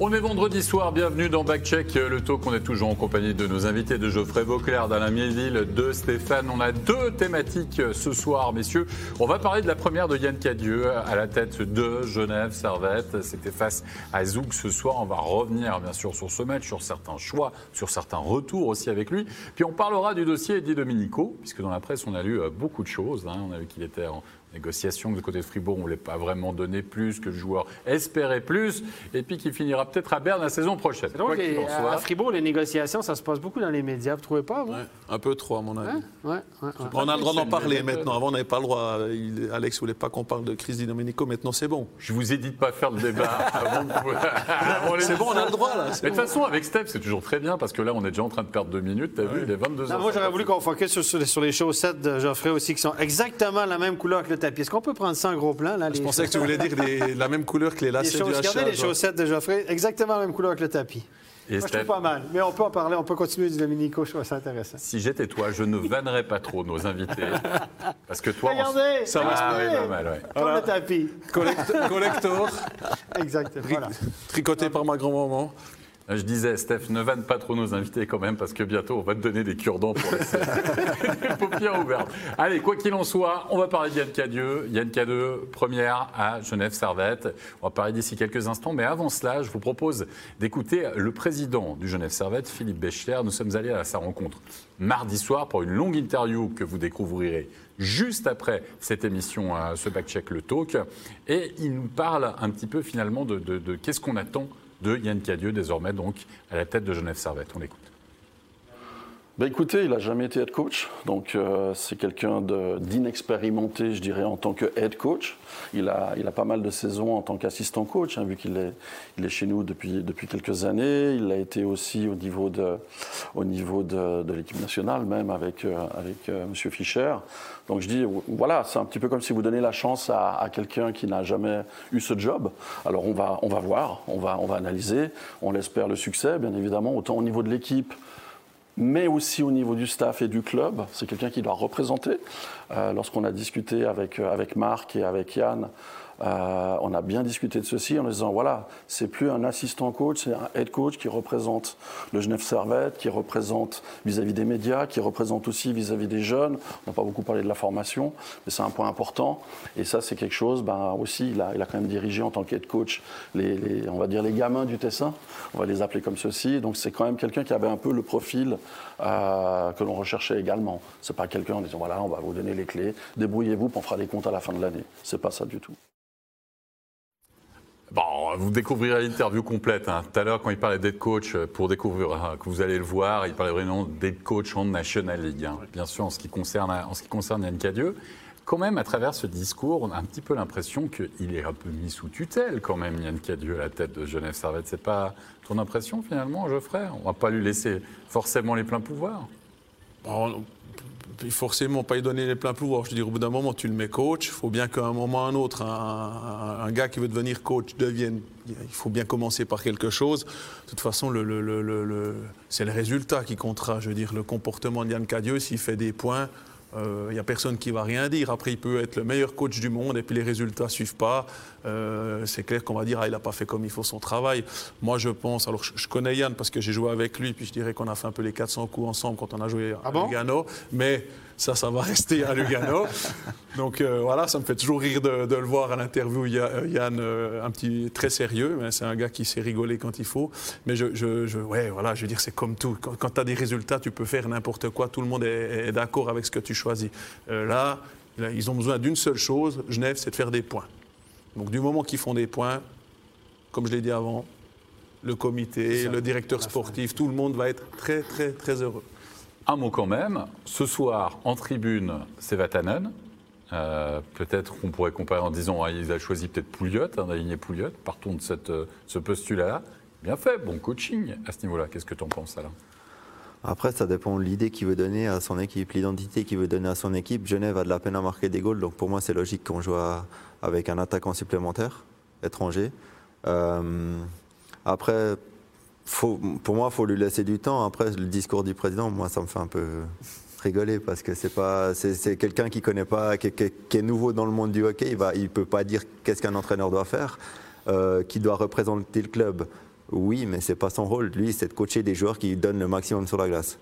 On est vendredi soir, bienvenue dans Backcheck, le talk. On est toujours en compagnie de nos invités, de Geoffrey Vauclair, d'Alain Miedville, de Stéphane. On a deux thématiques ce soir, messieurs. On va parler de la première de Yann Cadieux à la tête de Genève Servette. C'était face à Zouk ce soir. On va revenir bien sûr sur ce match, sur certains choix, sur certains retours aussi avec lui. Puis on parlera du dossier Eddie Dominico, puisque dans la presse on a lu beaucoup de choses. Hein. On a vu qu'il était négociation du côté de Fribourg, on ne voulait pas vraiment donner plus, que le joueur espérait plus, et puis qui finira peut-être à Berne la saison prochaine. Donc, à Fribourg, les négociations, ça se passe beaucoup dans les médias, vous ne trouvez pas, vous? Un peu trop, à mon avis. Ouais, on a le droit d'en parler maintenant. Avant, on n'avait pas le droit. Alex ne voulait pas qu'on parle de crise Di Domenico. Maintenant, c'est bon. Je vous ai dit de ne pas faire de débat. c'est bon, on a le droit, là. Mais de toute façon, avec Steph, c'est toujours très bien, parce que là, on est déjà en train de perdre deux minutes. Tu as vu, il est 22 heures. Moi, j'aurais voulu qu'on focus sur, sur, les chaussettes de Geoffrey aussi, qui sont exactement la même couleur que le tapis. Est-ce qu'on peut prendre ça en gros plan? Là, Je pensais que tu voulais dire la même couleur que les lacets du Regardez les chaussettes de Geoffrey, exactement la même couleur que le tapis. Et Moi, je trouve pas mal. Mais on peut en parler, on peut continuer du Dominico, je trouve ça intéressant. Si j'étais toi, je ne vannerais pas trop nos invités. Parce que toi, Regardez, ça va ah, pas mal. Ouais. Comme le tapis. collector. Exactement. Voilà. Tricoté par ma grand-maman. Je disais, Steph, ne vanne pas trop nos invités quand même, parce que bientôt, on va te donner des cure-dents pour les paupières ouvertes. Allez, quoi qu'il en soit, on va parler d'Yann Cadieux. Yann Cadieux, première à Genève-Servette. On va parler d'ici quelques instants, mais avant cela, je vous propose d'écouter le président du Genève-Servette, Philippe Béchler. Nous sommes allés à sa rencontre mardi soir pour une longue interview que vous découvrirez juste après cette émission, euh, ce Backcheck le Talk. Et il nous parle un petit peu finalement de, de qu'est-ce qu'on attend de Yann Cadieux, désormais donc à la tête de Genève Servette. On l'écoute. Ben écoutez, il n'a jamais été head coach, donc euh, c'est quelqu'un d'inexpérimenté, je dirais, en tant que head coach. Il a, il a pas mal de saisons en tant qu'assistant coach, hein, vu qu'il est, il est chez nous depuis, depuis quelques années. Il a été aussi au niveau de, au niveau de, de l'équipe nationale, même avec, euh, avec euh, M. Fischer. Donc je dis, voilà, c'est un petit peu comme si vous donnez la chance à, à quelqu'un qui n'a jamais eu ce job. Alors on va, on va voir, on va, on va analyser, on l'espère le succès, bien évidemment, autant au niveau de l'équipe mais aussi au niveau du staff et du club. C'est quelqu'un qui doit représenter. Euh, lorsqu'on a discuté avec, euh, avec Marc et avec Yann, euh, on a bien discuté de ceci en disant voilà, c'est plus un assistant coach, c'est un head coach qui représente le Genève Servette, qui représente vis-à-vis des médias, qui représente aussi vis-à-vis des jeunes. On n'a pas beaucoup parlé de la formation, mais c'est un point important. Et ça, c'est quelque chose, ben, aussi, il a, il a quand même dirigé en tant qu'head coach les, on va dire les gamins du Tessin, on va les appeler comme ceci. Donc c'est quand même quelqu'un qui avait un peu le profil euh, que l'on recherchait également. C'est pas quelqu'un en disant voilà, on va vous donner les clés, débrouillez-vous, on fera les comptes à la fin de l'année. C'est pas ça du tout. Bon, vous découvrirez l'interview complète. Hein. Tout à l'heure, quand il parlait d'être coach, euh, pour découvrir hein, que vous allez le voir, il parlait vraiment d'être coach en National League. Hein. Bien sûr, en ce qui concerne, en ce qui concerne Yann Cadieux. Quand même, à travers ce discours, on a un petit peu l'impression qu'il est un peu mis sous tutelle, quand même, Yann Cadieux, à la tête de Genève Servette. C'est pas ton impression, finalement, Geoffrey? On va pas lui laisser forcément les pleins pouvoirs? Forcément pas y donner les pleins pouvoirs. Je veux dire, au bout d'un moment, tu le mets coach. Il faut bien qu'à un moment ou à un autre, un, gars qui veut devenir coach devienne. Il faut bien commencer par quelque chose. De toute façon, c'est le résultat qui comptera. Je veux dire, le comportement de Yann Cadieux, s'il fait des points, il euh, n'y a personne qui va rien dire. Après, il peut être le meilleur coach du monde et puis les résultats ne suivent pas. Euh, c'est clair qu'on va dire, ah, il n'a pas fait comme il faut son travail. Moi, je pense, alors je, connais Yann parce que j'ai joué avec lui, puis je dirais qu'on a fait un peu les 400 coups ensemble quand on a joué à ah Lugano. Mais ça, ça va rester à Lugano. Donc euh, voilà, ça me fait toujours rire de, le voir à l'interview, Yann, un petit très sérieux. Mais c'est un gars qui sait rigoler quand il faut. Mais je, je, ouais, voilà, je veux dire, c'est comme tout. Quand, tu as des résultats, tu peux faire n'importe quoi. Tout le monde est, est d'accord avec ce que tu choisis. là, ils ont besoin d'une seule chose, Genève, c'est de faire des points. Donc du moment qu'ils font des points, comme je l'ai dit avant, le comité, le directeur sportif, tout le monde va être très très très heureux. Un mot quand même, ce soir en tribune, c'est Vatanen. Euh, peut-être qu'on pourrait comparer en disant ah, a choisi peut-être Pouliot, hein, d'aligner Pouliot. Partons de cette, euh, ce postulat-là. Bien fait, bon coaching à ce niveau-là. Qu'est-ce que tu en penses, Alain? Après, ça dépend de l'idée qu'il veut donner à son équipe, l'identité qu'il veut donner à son équipe. Genève a de la peine à marquer des goals, donc pour moi, c'est logique qu'on joue avec un attaquant supplémentaire, étranger. Euh, après, pour moi, il faut lui laisser du temps. Après, le discours du président, moi, ça me fait un peu rigoler parce que c'est pas, c'est quelqu'un qui connaît pas, qui, est nouveau dans le monde du hockey. Il va, il peut pas dire qu'est-ce qu'un entraîneur doit faire, euh, qui doit représenter le club Oui, mais c'est pas son rôle. Lui, c'est de coacher des joueurs qui donnent le maximum sur la glace.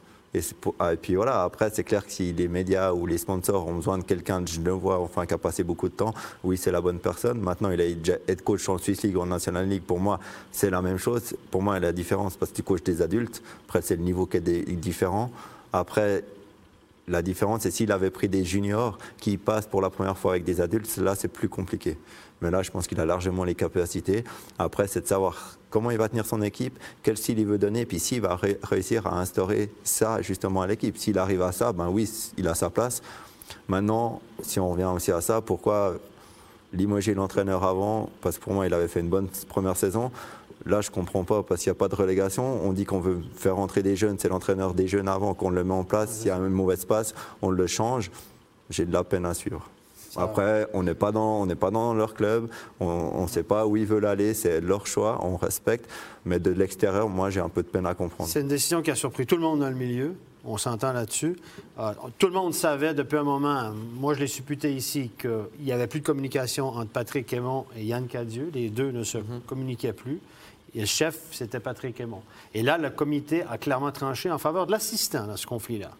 Ah, et, puis voilà, après, c'est clair que si les médias ou les sponsors ont besoin de quelqu'un de Genevois, enfin, qui a passé beaucoup de temps, oui, c'est la bonne personne. Maintenant, il est head coach en Swiss League, en National League. Pour moi, c'est la même chose. Pour moi, la différence parce que tu coaches des adultes. Après, c'est le niveau qui est différent. Après, la différence, c'est s'il avait pris des juniors qui passent pour la première fois avec des adultes, là, c'est plus compliqué. Mais là, je pense qu'il a largement les capacités. Après, c'est de savoir comment il va tenir son équipe, quel style il veut donner, puis s'il va réussir à instaurer ça justement à l'équipe. S'il arrive à ça, ben oui, il a sa place. Maintenant, si on revient aussi à ça, pourquoi limoger l'entraîneur avant? Parce que pour moi, il avait fait une bonne première saison. Là, je ne comprends pas parce qu'il n'y a pas de relégation. On dit qu'on veut faire rentrer des jeunes, c'est l'entraîneur des jeunes avant qu'on le met en place. S'il y a une mauvaise passe, on le change. J'ai de la peine à suivre. Après, on n'est pas, dans, pas dans leur club, on ne sait pas où ils veulent aller, c'est leur choix, on respecte. Mais de l'extérieur, moi, j'ai un peu de peine à comprendre. C'est une décision qui a surpris tout le monde dans le milieu. On s'entend là-dessus. Euh, tout le monde savait depuis un moment, moi je l'ai supputé ici, qu'il n'y avait plus de communication entre Patrick Aymon et Yann Cadieux. Les deux ne se mhm. communiquaient plus. Et le chef, c'était Patrick Aymon. Et là, le comité a clairement tranché en faveur de l'assistant dans ce conflit-là.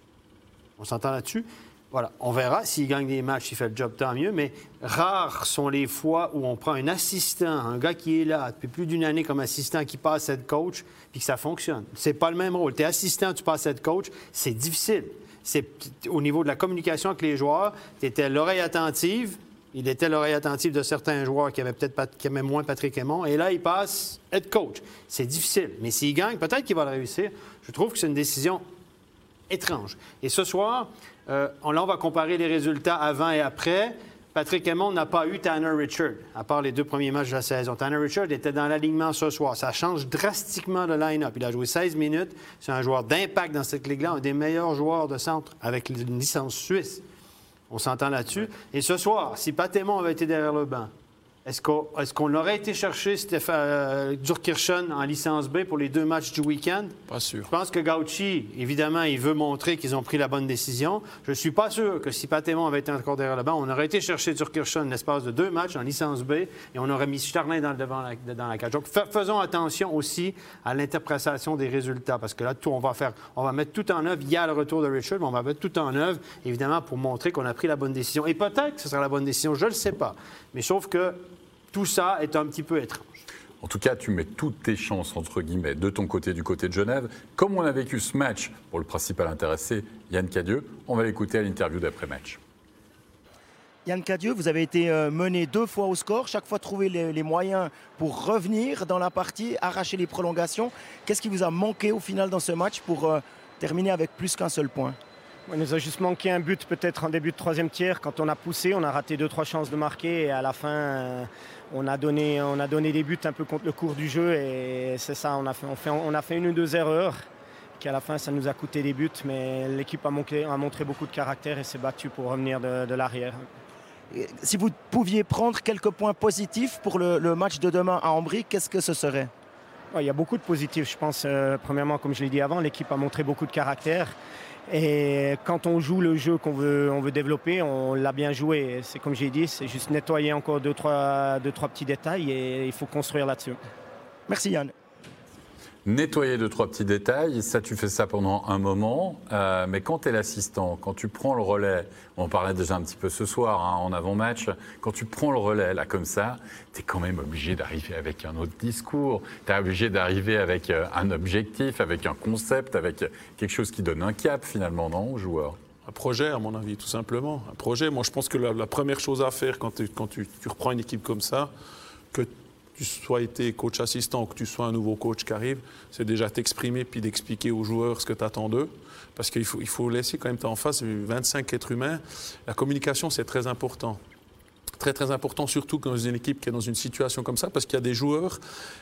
On s'entend là-dessus. Voilà, on verra s'il gagne des matchs, s'il fait le job, tant mieux, mais rares sont les fois où on prend un assistant, un gars qui est là depuis plus d'une année comme assistant, qui passe être coach, puis que ça fonctionne. C'est pas le même rôle. Tu es assistant, tu passes être coach, c'est difficile. C'est au niveau de la communication avec les joueurs, tu étais l'oreille attentive, il était l'oreille attentive de certains joueurs qui avaient peut-être qui aimaient moins Patrick Aymon, et là, il passe être coach. C'est difficile, mais s'il gagne, peut-être qu'il va le réussir. Je trouve que c'est une décision étrange. Et ce soir, euh, là, on va comparer les résultats avant et après. Patrick Hammond n'a pas eu Tanner Richard, à part les deux premiers matchs de la saison. Tanner Richard était dans l'alignement ce soir. Ça change drastiquement le line-up. Il a joué 16 minutes. C'est un joueur d'impact dans cette ligue-là, un des meilleurs joueurs de centre avec une licence suisse. On s'entend là-dessus. Et ce soir, si Pat avait été derrière le banc, est-ce qu'on aurait été chercher Stéphane euh, Durkirchen en licence B pour les deux matchs du week-end? Pas sûr. Je pense que Gauchi, évidemment, il veut montrer qu'ils ont pris la bonne décision. Je ne suis pas sûr que si Patémon avait été encore derrière le banc, on aurait été chercher Durkirchen l'espace de deux matchs en licence B et on aurait mis Starlin dans, devant la, dans la cage. Donc, faisons attention aussi à l'interprétation des résultats parce que là, tout, on va faire, on va mettre tout en œuvre. Il y a le retour de Richard, mais on va mettre tout en œuvre, évidemment, pour montrer qu'on a pris la bonne décision. Et peut-être que ce sera la bonne décision, je ne le sais pas. Mais sauf que tout ça est un petit peu étrange. En tout cas, tu mets toutes tes chances, entre guillemets, de ton côté, du côté de Genève. Comme on a vécu ce match, pour le principal intéressé, Yann Cadieux, on va l'écouter à l'interview d'après-match. Yann Cadieux, vous avez été euh, mené deux fois au score, chaque fois trouver les, moyens pour revenir dans la partie, arracher les prolongations. Qu'est-ce qui vous a manqué au final dans ce match pour euh, terminer avec plus qu'un seul point? Il nous a juste manqué un but peut-être en début de troisième tiers. Quand on a poussé, on a raté deux, trois chances de marquer et à la fin, euh, on a donné, on a donné des buts un peu contre le cours du jeu et c'est ça, on a, fait, on, a fait une ou deux erreurs qui à la fin, ça nous a coûté des buts, mais l'équipe a, a, montré beaucoup de caractère et s'est battue pour revenir de, l'arrière. Si vous pouviez prendre quelques points positifs pour le, match de demain à Ambry, qu'est-ce que ce serait? Il y a beaucoup de positifs, je pense. Euh, premièrement, comme je l'ai dit avant, l'équipe a montré beaucoup de caractère. Et quand on joue le jeu qu'on veut, on veut développer, on l'a bien joué. C'est comme j'ai dit, c'est juste nettoyer encore deux trois, deux, trois petits détails et il faut construire là-dessus. Merci Yann nettoyer deux, trois petits détails. Ça, tu fais ça pendant un moment. Euh, mais quand tu es l'assistant, quand tu prends le relais, on parlait déjà un petit peu ce soir hein, en avant-match, quand tu prends le relais là comme ça, tu es quand même obligé d'arriver avec un autre discours. Tu es obligé d'arriver avec euh, un objectif, avec un concept, avec quelque chose qui donne un cap finalement, non, aux joueurs? Un projet, à mon avis, tout simplement. Un projet. Moi, je pense que la, première chose à faire quand tu, tu reprends une équipe comme ça, que tu sois été coach assistant ou que tu sois un nouveau coach qui arrive, c'est déjà t'exprimer puis d'expliquer aux joueurs ce que tu attends d'eux. Parce qu'il faut, il faut laisser quand même en face 25 êtres humains. La communication, c'est très important très très important, surtout dans une équipe qui est dans une situation comme ça, parce qu'il y a des joueurs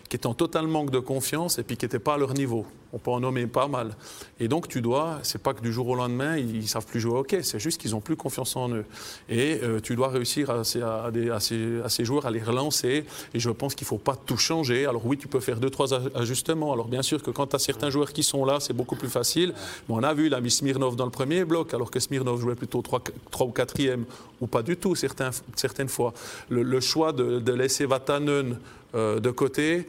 qui étaient en total manque de confiance et puis qui n'étaient pas à leur niveau. On peut en nommer pas mal. Et donc tu dois, c'est pas que du jour au lendemain ils, ne savent plus jouer au hockey, c'est juste qu'ils ont plus confiance en eux. Et euh, tu dois réussir à, à, à, ces, à, ces, joueurs à les relancer. Et je pense qu'il faut pas tout changer. Alors oui, tu peux faire deux trois ajustements. Alors bien sûr que quand tu as certains joueurs qui sont là, c'est beaucoup plus facile. Mais on a vu, il a mis Smirnov dans le premier bloc, alors que Smirnov jouait plutôt 3, 3 ou 4e, ou pas du tout certaines fois. Le, choix de, laisser Vatanen euh, de côté,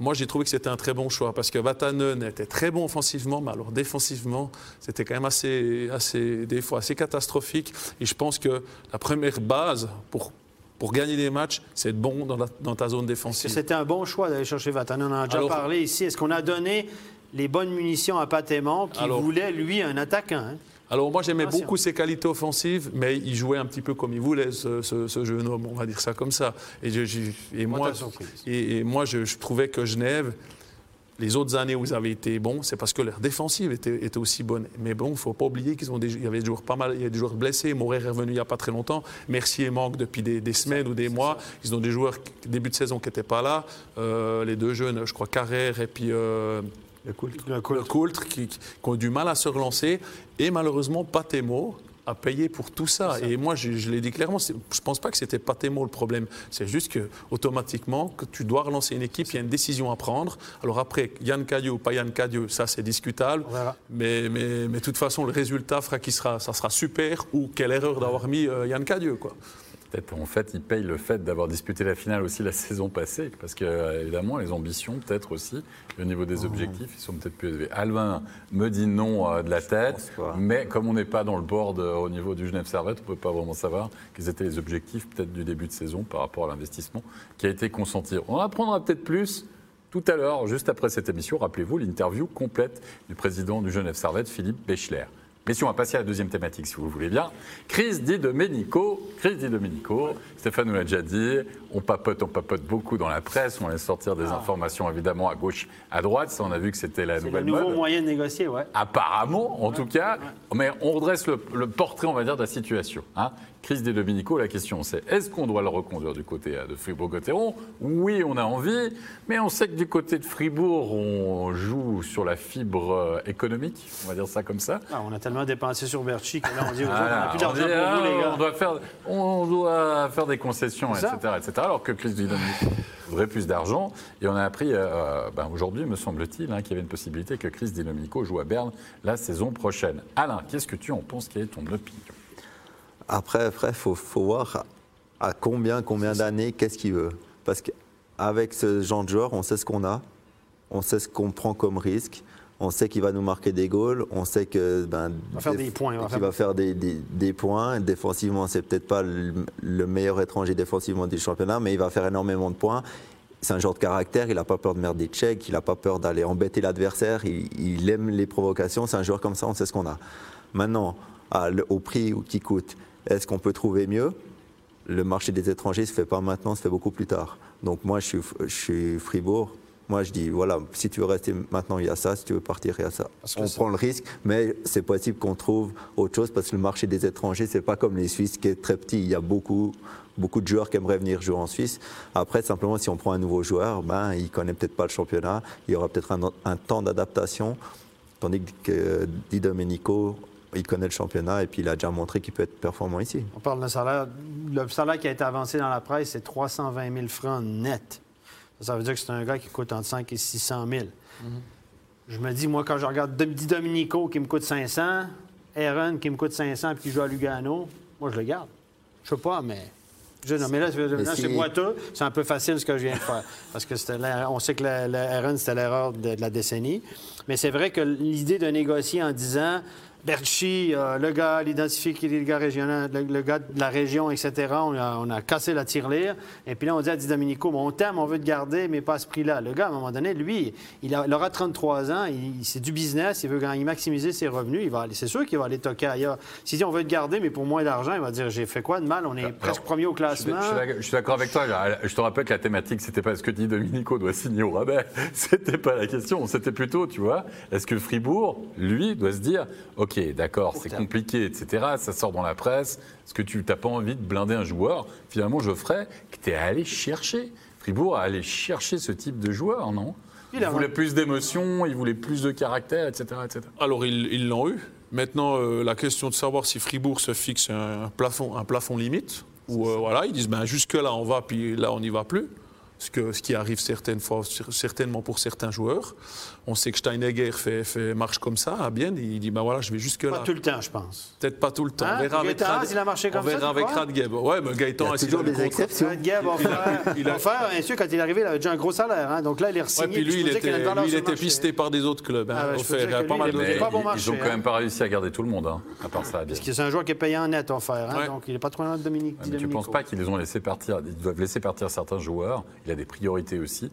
moi, j'ai trouvé que c'était un très bon choix parce que Vatanen était très bon offensivement, mais alors défensivement, c'était quand même assez, assez, des fois assez catastrophique. Et je pense que la première base pour, pour gagner des matchs, c'est être bon dans, la- dans ta zone défensive. c'était un bon choix d'aller chercher Vatanen? On en a déjà Alors- parlé ici. Est-ce qu'on a donné les bonnes munitions à Patémon qui Alors- voulait, lui, un attaquant? hein? Alors moi j'aimais beaucoup ses qualités offensives, mais il jouait un petit peu comme il voulait, ce, ce- ce jeune homme, on va dire ça comme ça. Et, je- je- et Moi, et, et moi je, je trouvais que Genève, les autres années où ils avaient été bons, c'est parce que leur défensive était, était aussi bonne. Mais bon, il ne faut pas oublier qu'ils ont des, il y avait des joueurs pas mal, il y a des joueurs blessés. Moret est revenu il n'y a pas très longtemps. Mercier manque depuis des, des semaines ou des mois. Ils ont des joueurs début de saison qui n'étaient pas là. Euh, les deux jeunes, je crois Carrère et puis euh, Le le Coultre. Coultre qui, qui- qui ont du mal à se relancer. Et malheureusement, Patemo a payé pour tout ça. Et moi, je, je l'ai dit clairement, je ne pense pas que c'était Patemo le problème. C'est juste que automatiquement, que tu dois relancer une équipe, il y a une décision à prendre. Alors après, Yann Cadieux ou pas Yann Cadieux, ça c'est discutable. Mais, mais, mais de toute façon, le résultat fera qu'il sera, ça sera super ou quelle erreur d'avoir mis euh, Yann Cadieux. Quoi. Peut-être en fait, ils payent le fait d'avoir disputé la finale aussi la saison passée, parce que euh, évidemment, les ambitions, peut-être aussi, au niveau des objectifs, ils sont peut-être plus élevés. Alvin me dit non euh, de la tête, mais comme on n'est pas dans le board euh, au niveau du Genève Servette, on ne peut pas vraiment savoir quels étaient les objectifs peut-être du début de saison par rapport à l'investissement qui a été consenti. On en apprendra peut-être plus. Tout à l'heure, juste après cette émission, rappelez-vous l'interview complète du président du Genève Servette, Philippe Béchler. Messieurs, on va passer à la deuxième thématique, si vous le voulez bien. Crise dit Domenico. Crise dit Domenico. Stéphane nous l'a déjà dit. On papote, on papote beaucoup dans la presse. On laisse sortir des informations, évidemment, à gauche, à droite. Ça, on a vu que c'était la C'est le nouvelle nouveau mode. moyen de négocier, ouais. Apparemment, en tout cas. Mais on redresse le, le portrait, on va dire, de la situation. hein. Crise des Dominico, la question c'est est-ce qu'on doit le reconduire du côté euh, de Fribourg-Gotteron? Oui, on a envie, mais on sait que du côté de Fribourg, on joue sur la fibre euh, économique, on va dire ça comme ça. Ah, on a tellement dépensé sur Berchi que là, on dit autres, on n'a plus on d'argent dit, pour ah, vous, les gars. On doit faire, on doit faire des concessions, etc., etc. Alors que Chris Dominico voudrait plus d'argent. Et on a appris, euh, ben, aujourd'hui, me semble-t-il, hein, qu'il y avait une possibilité que Chris Di Domenico joue à Berne la saison prochaine. Alain, qu'est-ce que tu en penses? Quelle est ton opinion? Après, il faut, faut voir à combien, combien d'années, qu'est-ce qu'il veut. Parce qu'avec ce genre de joueur, on sait ce qu'on a, on sait ce qu'on prend comme risque, on sait qu'il va nous marquer des goals, on sait que ben, va faire des points, il va qu'il faire- va faire des, des- des points. Défensivement, c'est peut-être pas le, le meilleur étranger défensivement du championnat, mais il va faire énormément de points. C'est un genre de caractère, il n'a pas peur de mettre des checks, il n'a pas peur d'aller embêter l'adversaire, il, il aime les provocations, c'est un joueur comme ça, on sait ce qu'on a. Maintenant, à au prix qui coûte, est-ce qu'on peut trouver mieux? Le marché des étrangers ne se fait pas maintenant, se fait beaucoup plus tard. Donc moi, je suis, je suis Fribourg. Moi, je dis, voilà, si tu veux rester maintenant, il y a ça. Si tu veux partir, il y a ça. On prend le risque, mais c'est possible qu'on trouve autre chose parce que le marché des étrangers, c'est pas comme les Suisses qui est très petit. Il y a beaucoup, beaucoup de joueurs qui aimeraient venir jouer en Suisse. Après, simplement, si on prend un nouveau joueur, ben, il connaît peut-être pas le championnat. Il y aura peut-être un, un temps d'adaptation. Tandis que Di Domenico, il connaît le championnat et puis il a déjà montré qu'il peut être performant ici. On parle d'un salaire. Le salaire qui a été avancé dans la presse, c'est 320 000 francs net. Ça, ça veut dire que c'est un gars qui coûte entre 5 et 600 000. Je me dis, moi, quand je regarde Di Domenico qui me coûte 500, Aaron qui me coûte 500 puis qui joue à Lugano, moi, je le garde. Je sais pas, mais. Je, non, mais là, c'est- là, si- c'est boiteux. C'est un peu facile ce que je viens de faire. Parce que on sait que le, le Aaron, c'était l'erreur de, de la décennie. Mais c'est vrai que l'idée de négocier en disant Berchi, euh, le gars, l'identifié qui est le gars régional, le, le gars de la région, etc., on a, on a cassé la tirelire. Et puis là, on dit à Di Domenico, bon, on t'aime, on veut te garder, mais pas à ce prix-là. Le gars, à un moment donné, lui, il, a- il aura 33 ans, il, c'est du business, il veut gagner, maximiser ses revenus. Il va c'est sûr qu'il va aller toquer ailleurs. S'il dit on veut te garder, mais pour moins d'argent, il va dire j'ai fait quoi de mal? On est presque premier au classement. je suis d'accord- je suis d'accord avec toi. Je te rappelle que la thématique, c'était pas est-ce que Di Domenico doit signer au rabais. C'était pas la question. C'était plutôt, tu vois, est-ce que Fribourg, lui, doit se dire, ok, d'accord, c'est compliqué, etc. Ça sort dans la presse. Est-ce que tu n'as pas envie de blinder un joueur? Finalement, Geoffrey, que tu es allé chercher. Fribourg a allé chercher ce type de joueur, non? Il voulait plus d'émotion, il voulait plus de caractère, etc. etc. Alors, ils ils l'ont eu. Maintenant, euh, la question de savoir si Fribourg se fixe un plafond, un plafond limite, ou euh, voilà, ils disent ben, jusque-là, on va, puis là, on n'y va plus. Ce, que, ce qui arrive certaines fois, certainement pour certains joueurs. On sait que Steinegger fait, fait marche comme ça à Bienne. Il dit ben voilà, je vais jusque là. Pas tout le temps, je pense. Peut-être pas tout le temps. Hein, on verra avec Gaëtan, Rad- il a marché comme on ça, verra tu avec crois? Radgeb. Ouais, mais Gaëtan, Il y a toujours le des contrat- exceptions. Mon frère, il a- frère, bien sûr, quand il est arrivé, il avait déjà un gros salaire. hein. Donc là, il est Ouais, re-signé. puis lui, il était, a lui, il était pisté par des autres clubs. hein, Ah ouais, offert pas mal il Mais pas bon ils- marché, ils ont quand hein. même pas réussi à garder tout le monde, hein, à part ça. Parce que c'est un joueur qui est payé en net, en fer. Ouais. Donc il n'est pas trop loin de Dominique. Tu ne penses pas qu'ils les ont laissé partir Ils doivent laisser partir certains joueurs. Il a des priorités aussi.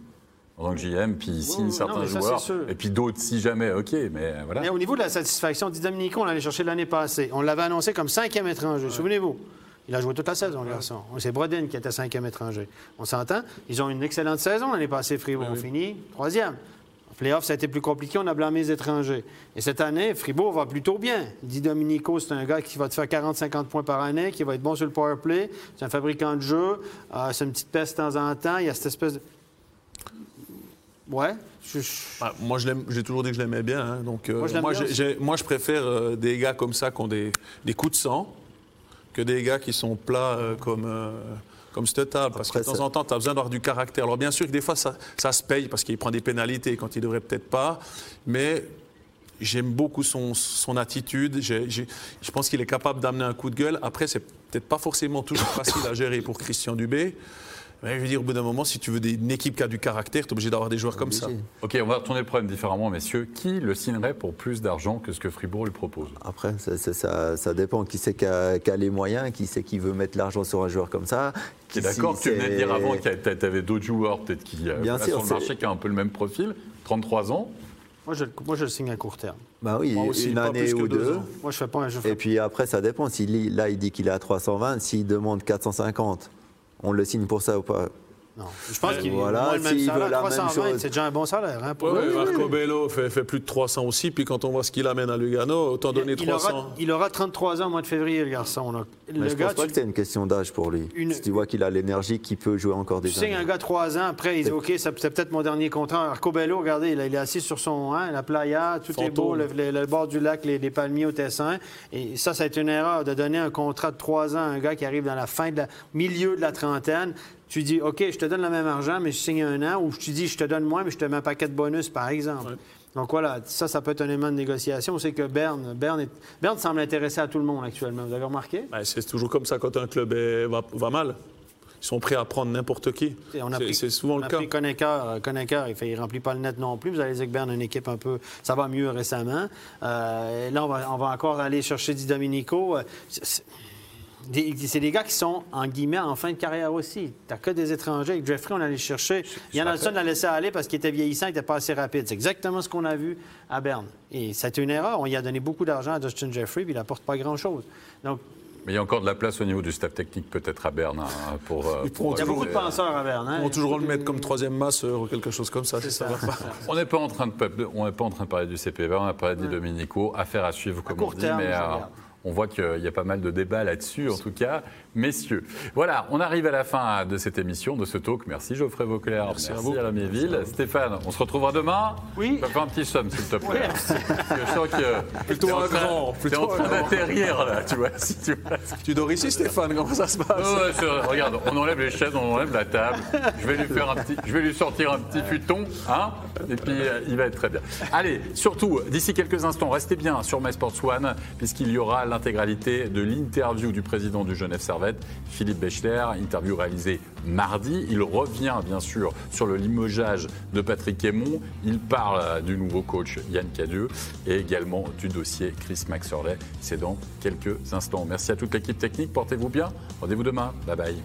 En tant que JM, puis signe oui, certains ça, joueurs. Et puis d'autres, si jamais, ok, mais voilà. Mais au niveau de la satisfaction, Di Domenico, on l'allait chercher l'année passée. On l'avait annoncé comme cinquième étranger. Souvenez-vous. Il a joué toute la saison, le garçon. C'est Brodin qui était cinquième étranger. On s'entend? Ils ont une excellente saison l'année passée, Fribourg. On finit troisième. En playoff, ça a été plus compliqué. On a blâmé les étrangers. Et cette année, Fribourg va plutôt bien. Di Domenico, c'est un gars qui va te faire 40-50 points par année, qui va être bon sur le power play. C'est un fabricant de jeu. Euh, c'est une petite peste de temps en temps. Il y a cette espèce de. Ouais. Je- Bah, moi, je l'aime- j'ai toujours dit que je l'aimais bien. hein, donc, euh, Moi, je l'aime moi, bien j'ai- j'ai- moi, je préfère euh, des gars comme ça qui ont des, des coups de sang que des gars qui sont plats euh, comme, comme Stettal. Parce que de temps en temps, tu as besoin d'avoir du caractère. Alors, bien sûr que des fois, ça, ça se paye parce qu'il prend des pénalités quand il devrait peut-être pas. Mais j'aime beaucoup son, son attitude. J'ai- je pense qu'il est capable d'amener un coup de gueule. Après, c'est peut-être pas forcément toujours facile à gérer pour Christian Dubé. Mais je veux dire, au bout d'un moment, si tu veux des- une équipe qui a du caractère, tu es obligé d'avoir des joueurs comme ça. Ok, on va retourner le problème différemment, messieurs. Qui le signerait pour plus d'argent que ce que Fribourg lui propose? Après, ça, ça- ça- ça dépend. Qui c'est qui a, qui a les moyens, qui c'est qui veut mettre l'argent sur un joueur comme ça? Qui est d'accord si que tu venais de dire avant qu'il y avait d'autres joueurs peut-être qui euh, Bien sûr, sur le marché qui ont un peu le même profil, 33 ans. Moi, je, moi, je le signe à court terme. Bah oui, Moi aussi, une année que ou deux. Moi, je fais pas un jeu. Et puis après, ça dépend. Si là, il dit qu'il est à 320, s'il demande 450, on le signe pour ça ou pas? Non. Je pense qu'il Voilà, le même salaire, veut la même 320, chose. c'est déjà un bon salaire. Hein, pour lui. ouais, Marco Bello fait, fait plus de 300 aussi, puis quand on voit ce qu'il amène à Lugano, autant donner il, 300. aura, il aura 33 ans au mois de février, le garçon. là. Mais je gars, pense pas tu, que c'est une question d'âge pour lui. Une- Si tu vois qu'il a l'énergie, qu'il peut jouer encore des tu années. un gars 3 ans, après, il dit OK, c'est peut-être mon dernier contrat. Arcobello, regardez, il, est assis sur son hein, la playa, tout est beau, le, le- le bord du lac, les, les palmiers au Tessin. Et ça, ça a été une erreur de donner un contrat de 3 ans à un gars qui arrive dans la fin, de la, milieu de la trentaine. Tu dis, OK, je te donne le même argent, mais je signe un an, ou tu dis, je te donne moins, mais je te mets un paquet de bonus, par exemple. Donc voilà, ça, ça peut être un élément de négociation. On sait que Berne, Berne, est- Berne semble intéresser à tout le monde actuellement. Vous avez remarqué? Ben, c'est toujours comme ça quand un club est- va, va mal. Ils sont prêts à prendre n'importe qui. C'est- C'est souvent on le a cas. pris Conacher, euh, Conacher, il ne remplit pas le net non plus. Vous allez dire que Berne a une équipe un peu. Ça va mieux récemment. Euh, et là, on va, on va encore aller chercher Di Domenico. Euh, c'est- c'est- des- C'est des gars qui sont, en guillemets, en fin de carrière aussi. Tu que des étrangers. Avec Jeffrey, on allait chercher. Yann Alson l'a laissé aller parce qu'il était vieillissant, il n'était pas assez rapide. C'est exactement ce qu'on a vu à Berne. Et c'était une erreur. On y a donné beaucoup d'argent à Justin Jeffrey, puis il n'apporte pas grand-chose. Donc, Mais il y a encore de la place au niveau du staff technique, peut-être à Berne, hein, pour. euh, pour pourront il y a beaucoup de euh, penseurs à Berne. hein. On va toujours le mettre comme troisième masseur ou quelque chose comme ça, si ça, ça. va pas. On n'est pas en train de on n'est pas en train de parler du CPV, on a parlé de Domenico, affaire à suivre comme court on dit, terme, mais euh. On voit qu'il y a pas mal de débats là-dessus, en tout cas, messieurs. Voilà, on arrive à la fin de cette émission, de ce talk. Merci Geoffrey Vauclair, merci, Merci à vous. Alain Méville. Stéphane, on se retrouvera demain. Oui. Tu vas faire un petit somme, s'il te plaît. Que je sens que Plutôt en un train- grand, T'es plutôt en train d'atterrir là, tu vois. Si tu vois. Tu dors ici, Stéphane Comment ça se passe? Ouais, ouais, regarde, on enlève les chaises, on enlève la table. Je vais lui faire un petit, je vais lui sortir un petit futon, hein, et puis euh, il va être très bien. Allez, surtout, d'ici quelques instants, restez bien sur MySports One, puisqu'il y aura l'intégralité de l'interview du président du Genève Servette, Philippe Bechler, interview réalisée mardi. Il revient bien sûr sur le limogeage de Patrick Aymon. Il parle du nouveau coach Yann Cadieux et également du dossier Chris Maxerley. C'est dans quelques instants. Merci à toute l'équipe technique. Portez-vous bien. Rendez-vous demain. Bye bye.